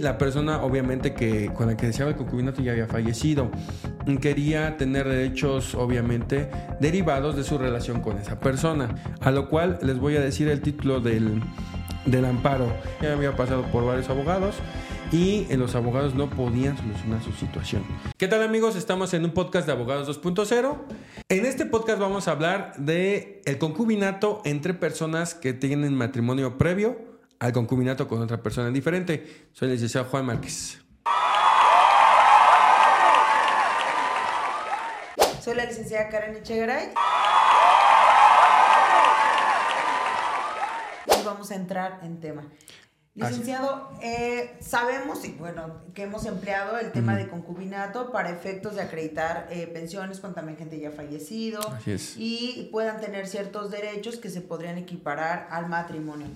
La persona obviamente que con la que deseaba el concubinato ya había fallecido. Quería tener derechos obviamente derivados de su relación con esa persona. A lo cual les voy a decir el título del, del amparo. Ya había pasado por varios abogados y los abogados no podían solucionar su situación. ¿Qué tal amigos? Estamos en un podcast de Abogados 2.0. En este podcast vamos a hablar de el concubinato entre personas que tienen matrimonio previo al concubinato con otra persona diferente. Soy el licenciado Juan Márquez. Soy la licenciada Karen Echegaray. Y vamos a entrar en tema. Licenciado, eh, sabemos y bueno que hemos empleado el tema de concubinato para efectos de acreditar eh, pensiones con también gente ya fallecido y puedan tener ciertos derechos que se podrían equiparar al matrimonio.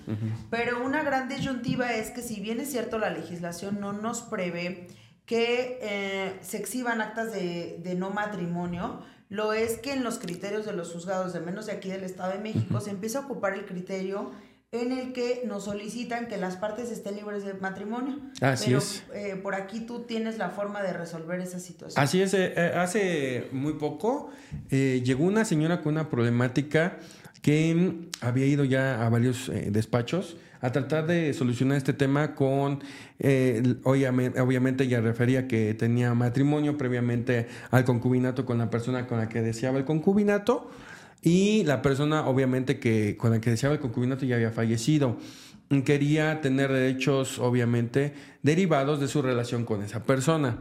Pero una gran disyuntiva es que si bien es cierto la legislación no nos prevé que eh, se exhiban actas de, de, no matrimonio, lo es que en los criterios de los juzgados, de menos de aquí del Estado de México, se empieza a ocupar el criterio en el que nos solicitan que las partes estén libres de matrimonio. Así Pero, es. Eh, por aquí tú tienes la forma de resolver esa situación. Así es. Eh, eh hace muy poco eh, llegó una señora con una problemática que mm, había ido ya a varios despachos a tratar de solucionar este tema con, obviamente, obviamente ella refería que tenía matrimonio previamente al concubinato con la persona con la que deseaba el concubinato y la persona, obviamente, que con la que deseaba el concubinato ya había fallecido. Quería tener derechos, obviamente, derivados de su relación con esa persona.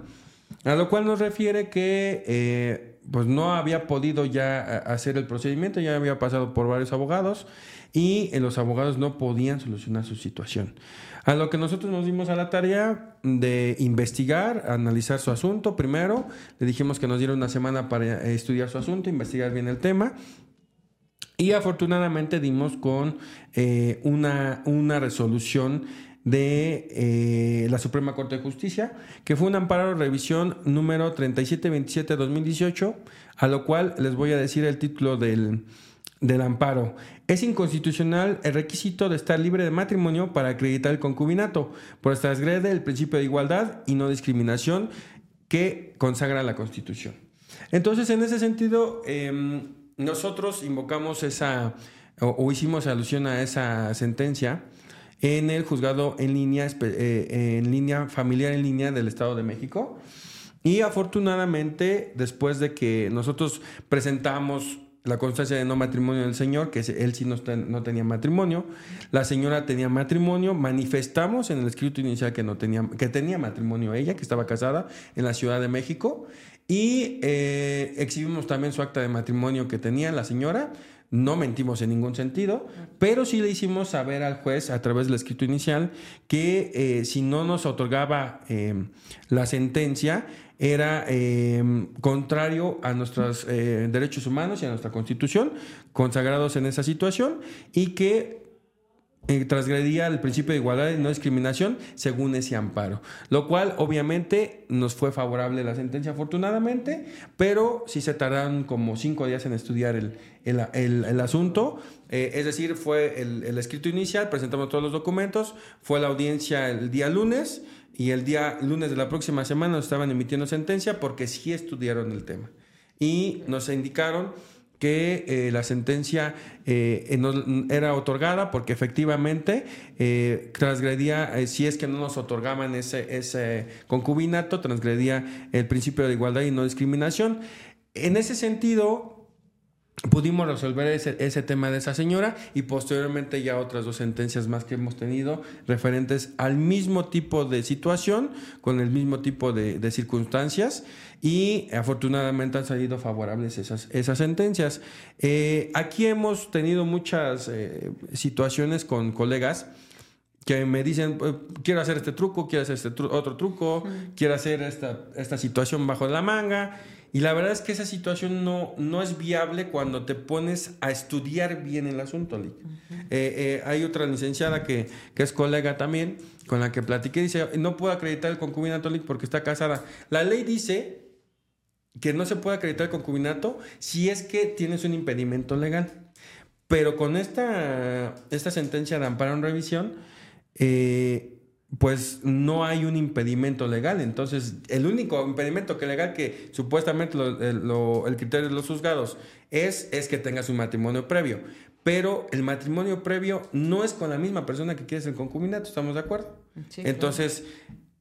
A lo cual nos refiere que eh, pues no había podido ya eh, hacer el procedimiento, ya había pasado por varios abogados y eh, los abogados no podían solucionar su situación. A lo que nosotros nos dimos a la tarea de investigar, analizar su asunto primero, le dijimos que nos diera una semana para estudiar su asunto, investigar bien el tema y afortunadamente dimos con eh, una, una resolución de eh, la Suprema Corte de Justicia, que fue un amparo de revisión número 3727-2018, a lo cual les voy a decir el título del, del amparo. Es inconstitucional el requisito de estar libre de matrimonio para acreditar el concubinato, pues transgrede el principio de igualdad y no discriminación que consagra la Constitución. Entonces, en ese sentido, em, nosotros invocamos esa, o, hicimos alusión a esa sentencia en el juzgado en línea, eh, en línea, familiar en línea del Estado de México. Y afortunadamente, después de que nosotros presentamos la constancia de no matrimonio del señor, que él sí no, no, tenía matrimonio, la señora tenía matrimonio, manifestamos en el escrito inicial que, no tenía, que tenía matrimonio ella, que estaba casada en la Ciudad de México, y eh, exhibimos también su acta de matrimonio que tenía la señora. No mentimos en ningún sentido, pero sí le hicimos saber al juez a través del escrito inicial que eh, si no nos otorgaba em, la sentencia era em, contrario a nuestros eh, derechos humanos y a nuestra constitución consagrados en esa situación y que eh, transgredía el principio de igualdad y no discriminación según ese amparo. Lo cual obviamente nos fue favorable la sentencia afortunadamente, pero sí se tardaron como cinco días en estudiar el, el, asunto. Eh, es decir, fue el, escrito inicial, presentamos todos los documentos, fue la audiencia el día lunes y el día lunes de la próxima semana nos estaban emitiendo sentencia porque sí estudiaron el tema. Y nos indicaron que eh, la sentencia eh, era otorgada porque efectivamente eh, transgredía, si es que no nos otorgaban ese, ese concubinato, transgredía el principio de igualdad y no discriminación. En ese sentido, pudimos resolver ese, ese, tema de esa señora y posteriormente ya otras dos sentencias más que hemos tenido referentes al mismo tipo de situación, con el mismo tipo de, de circunstancias y afortunadamente han salido favorables esas, esas sentencias. Eh, aquí hemos tenido muchas eh, situaciones con colegas que me dicen, eh, quiero hacer este truco, quiero hacer este otro truco, quiero hacer esta, esta situación bajo la manga y la verdad es que esa situación no, no es viable cuando te pones a estudiar bien el asunto, eh, eh, hay otra licenciada que, es colega también, con la que platiqué, dice, no puedo acreditar el concubinato porque está casada. La ley dice que no se puede acreditar el concubinato si es que tienes un impedimento legal. Pero con esta, esta sentencia de amparo en revisión, eh, pues no hay un impedimento legal. Entonces, el único impedimento que legal que supuestamente el criterio de los juzgados es, es que tengas un matrimonio previo. Pero el matrimonio previo no es con la misma persona que quieres el concubinato, ¿estamos de acuerdo? Entonces,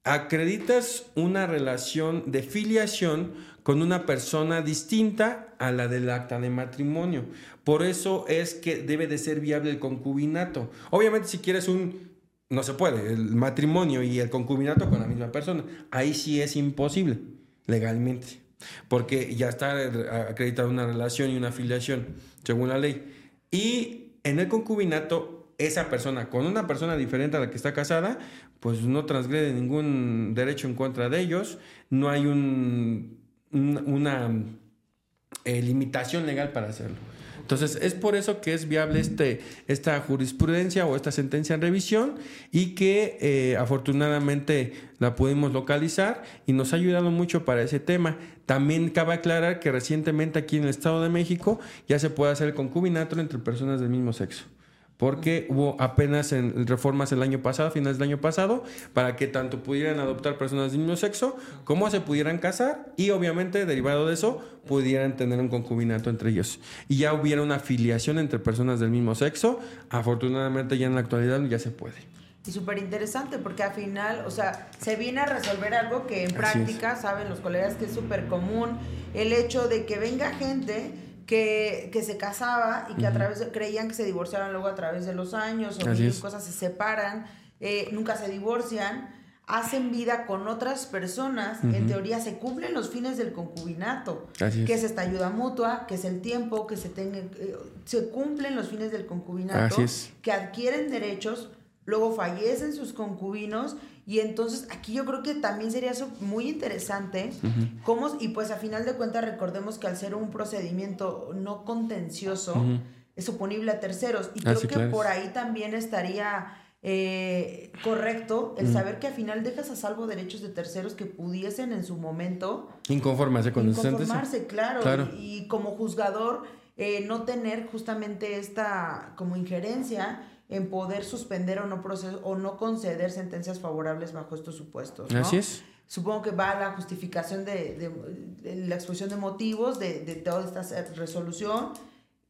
acreditas una relación de filiación con una persona distinta a la del acta de matrimonio. Por eso es que debe de ser viable el concubinato. Obviamente si quieres un... No se puede, el matrimonio y el concubinato con la misma persona. Ahí sí es imposible legalmente, porque ya está acreditada una relación y una filiación según la ley. Y en el concubinato, esa persona con una persona diferente a la que está casada, pues no transgrede ningún derecho en contra de ellos, no hay un, una eh, limitación legal para hacerlo. Entonces, es por eso que es viable este, esta jurisprudencia o esta sentencia en revisión y que eh, afortunadamente la pudimos localizar y nos ha ayudado mucho para ese tema. También cabe aclarar que recientemente aquí en el Estado de México ya se puede hacer el concubinato entre personas del mismo sexo porque hubo apenas en reformas el año pasado, finales del año pasado, para que tanto pudieran adoptar personas del mismo sexo como se pudieran casar y obviamente derivado de eso pudieran tener un concubinato entre ellos. Y ya hubiera una afiliación entre personas del mismo sexo, afortunadamente ya en la actualidad ya se puede. Y súper interesante porque al final, o sea, se viene a resolver algo que en práctica, saben los colegas que es súper común, el hecho de que venga gente que, se casaba y que a través creían que se divorciaban luego a través de los años o cosas se separan, eh, nunca se divorcian, hacen vida con otras personas, en teoría se cumplen los fines del concubinato, que es esta ayuda mutua, que es el tiempo, que se tenga, eh, se cumplen los fines del concubinato, que adquieren derechos, luego fallecen sus concubinos y entonces aquí yo creo que también sería muy interesante cómo, y pues a final de cuentas recordemos que al ser un procedimiento no contencioso, es oponible a terceros. Y creo que por ahí también estaría eh, correcto el saber que al final dejas a salvo derechos de terceros que pudiesen en su momento... Inconformarse con Inconformarse, claro. claro. Y, como juzgador eh, no tener justamente esta como injerencia en poder suspender o no proceso, o no conceder sentencias favorables bajo estos supuestos. Así es. Supongo que va la justificación de, la exposición de motivos de, toda esta resolución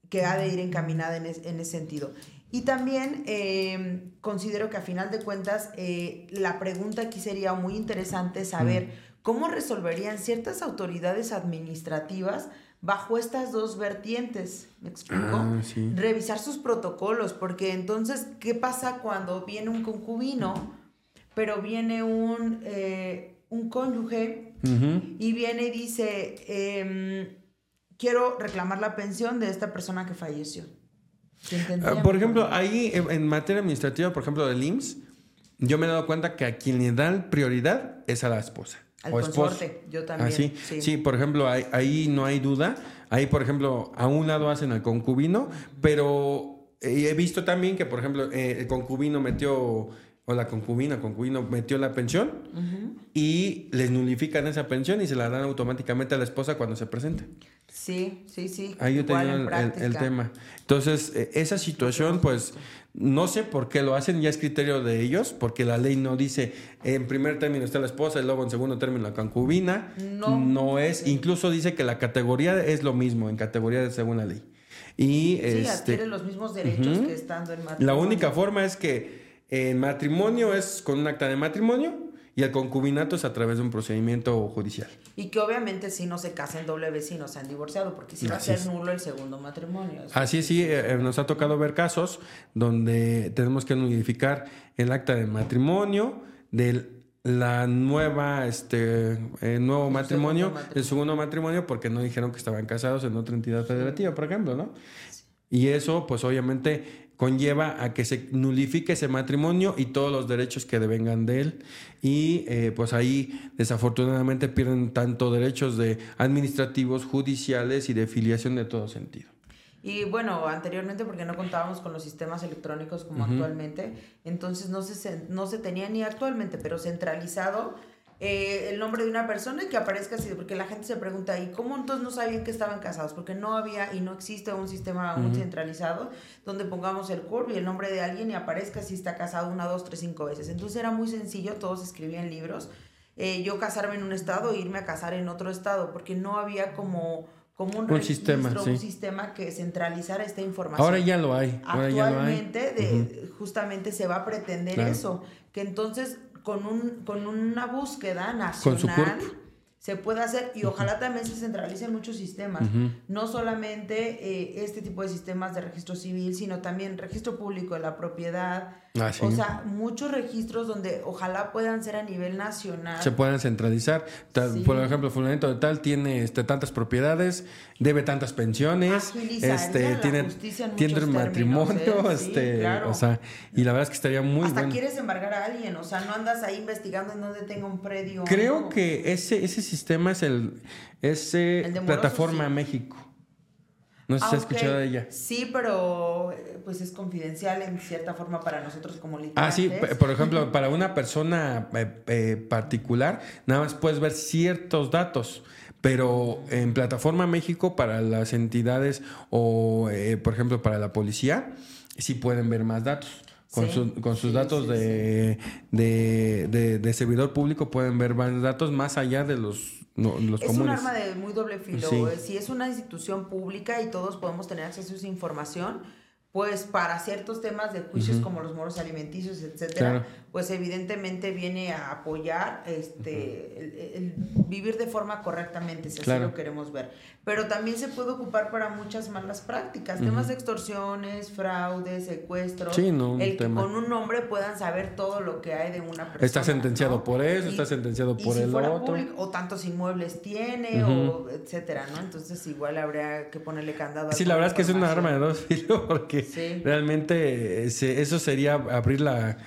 que ha de ir encaminada en, ese sentido. Y también eh, considero que a final de cuentas eh, la pregunta aquí sería muy interesante saber cómo resolverían ciertas autoridades administrativas bajo estas dos vertientes, ¿me explico? Ah, Revisar sus protocolos, porque entonces, ¿qué pasa cuando viene un concubino, pero viene un, eh, un cónyuge y viene y dice, em, quiero reclamar la pensión de esta persona que falleció? Ah, por ejemplo, ahí en materia administrativa, por ejemplo, del IMSS, yo me he dado cuenta que a quien le dan prioridad es a la esposa. Al consorte, yo también. sí? sí? por ejemplo, ahí, no hay duda. Ahí, por ejemplo, a un lado hacen al concubino, pero eh, he visto también que, por ejemplo, eh, el concubino metió, o la concubina, concubino metió la pensión y les nulifican esa pensión y se la dan automáticamente a la esposa cuando se presenta. Sí, sí, sí. Ahí yo tenía el, tema. Entonces, eh, esa situación, pues, no sé por qué lo hacen, ya es criterio de ellos, porque la ley no dice en primer término está la esposa y luego en segundo término la concubina. No. No es, incluso dice que la categoría es lo mismo, en categoría de según la ley. Y, sí, este, adquiere los mismos derechos que estando en matrimonio. La única forma es que en matrimonio es con un acta de matrimonio y el concubinato es a través de un procedimiento judicial. Y que obviamente si no se casan doble vez si no se han divorciado, porque si va a ser nulo el segundo matrimonio. Así es, sí, eh, nos ha tocado ver casos donde tenemos que nulificar el acta de matrimonio de la nueva, este, eh, nuevo matrimonio, el segundo matrimonio, porque no dijeron que estaban casados en otra entidad federativa, por ejemplo, ¿no? Y eso, pues obviamente conlleva a que se nulifique ese matrimonio y todos los derechos que devengan de él. Y eh, pues ahí desafortunadamente pierden tanto derechos de administrativos, judiciales y de filiación de todo sentido. Y bueno, anteriormente porque no contábamos con los sistemas electrónicos como actualmente, entonces no se, no se tenía ni actualmente, pero centralizado eh, el nombre de una persona y que aparezca así, porque la gente se pregunta, ¿y cómo entonces no sabían que estaban casados? Porque no había y no existe un sistema aún centralizado donde pongamos el CURP y el nombre de alguien y aparezca si está casado una, dos, tres, cinco veces. Entonces era muy sencillo, todos escribían libros. Eh, yo casarme en un estado e irme a casar en otro estado, porque no había como como un, sistema, un sistema que centralizara esta información. Ahora ya lo hay. Actualmente De, justamente se va a pretender eso, que entonces con, un, con una búsqueda nacional se puede hacer y ojalá también se centralicen muchos sistemas, no solamente eh, este tipo de sistemas de registro civil, sino también registro público de la propiedad, Ah, o sea, muchos registros donde ojalá puedan ser a nivel nacional. Se puedan centralizar. Por ejemplo, fulanito de tal tiene este, tantas propiedades, debe tantas pensiones, este, tiene, tiene un matrimonio, ¿eh? este, o sea, y la verdad es que estaría muy Hasta quieres embargar a alguien, o sea, no andas ahí investigando en dónde tenga un predio. Creo que ese, ese sistema es el, ese plataforma México. No sé si has escuchado de ella. Sí, pero eh, pues es confidencial en cierta forma para nosotros como litigantes. Ah, sí, por ejemplo, para una persona eh, eh, particular, nada más puedes ver ciertos datos. Pero en Plataforma México, para las entidades o, por ejemplo, para la policía, sí pueden ver más datos. Con, con sus datos de, de, de, servidor público pueden ver datos más allá de los es un arma de muy doble filo. Si es una institución pública y todos podemos tener acceso a esa información, pues para ciertos temas de juicios como los moros alimenticios, etcétera, pues evidentemente viene a apoyar este el, vivir de forma correctamente, si así lo queremos ver. Pero también se puede ocupar para muchas malas prácticas, temas de extorsiones, fraudes, secuestros, el que con un nombre puedan saber todo lo que hay de una persona. Está sentenciado por eso, está sentenciado por el otro. o tantos inmuebles tiene, o etcétera, ¿no? Entonces igual habría que ponerle candado. Sí, la verdad es que es un arma de dos filos porque realmente eso sería abrir la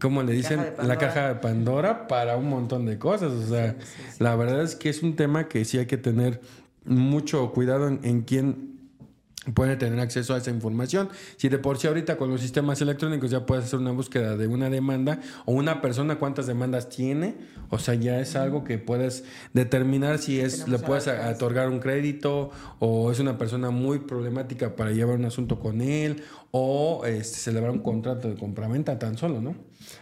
¿cómo le dicen? La caja de Pandora para un montón de cosas. O sea, la verdad es que es un tema que sí hay que tener mucho cuidado en, en quién puede tener acceso a esa información. Si de por sí ahorita con los sistemas electrónicos ya puedes hacer una búsqueda de una demanda o una persona cuántas demandas tiene, o sea, ya es algo que puedes determinar si es le puedes otorgar un crédito o es una persona muy problemática para llevar un asunto con él o este, celebrar un contrato de compraventa tan solo, ¿no?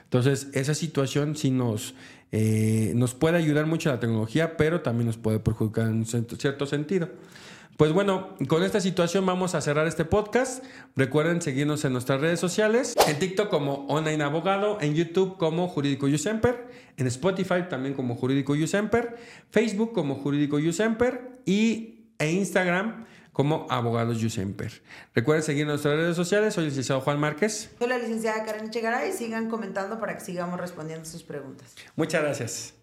Entonces, esa situación sí nos eh, nos puede ayudar mucho la tecnología, pero también nos puede perjudicar en cierto sentido. Pues bueno, con esta situación vamos a cerrar este podcast. Recuerden seguirnos en nuestras redes sociales, en TikTok como Online Abogado, en YouTube como Jurídico Yusemper, en Spotify también como Jurídico Yusemper, Facebook como Jurídico Yusemper y e Instagram como Abogados Yusemper. Recuerden seguir nuestras redes sociales. Soy el licenciado Juan Márquez. Soy la licenciada Karen Chegaray. Sigan comentando para que sigamos respondiendo sus preguntas. Muchas gracias.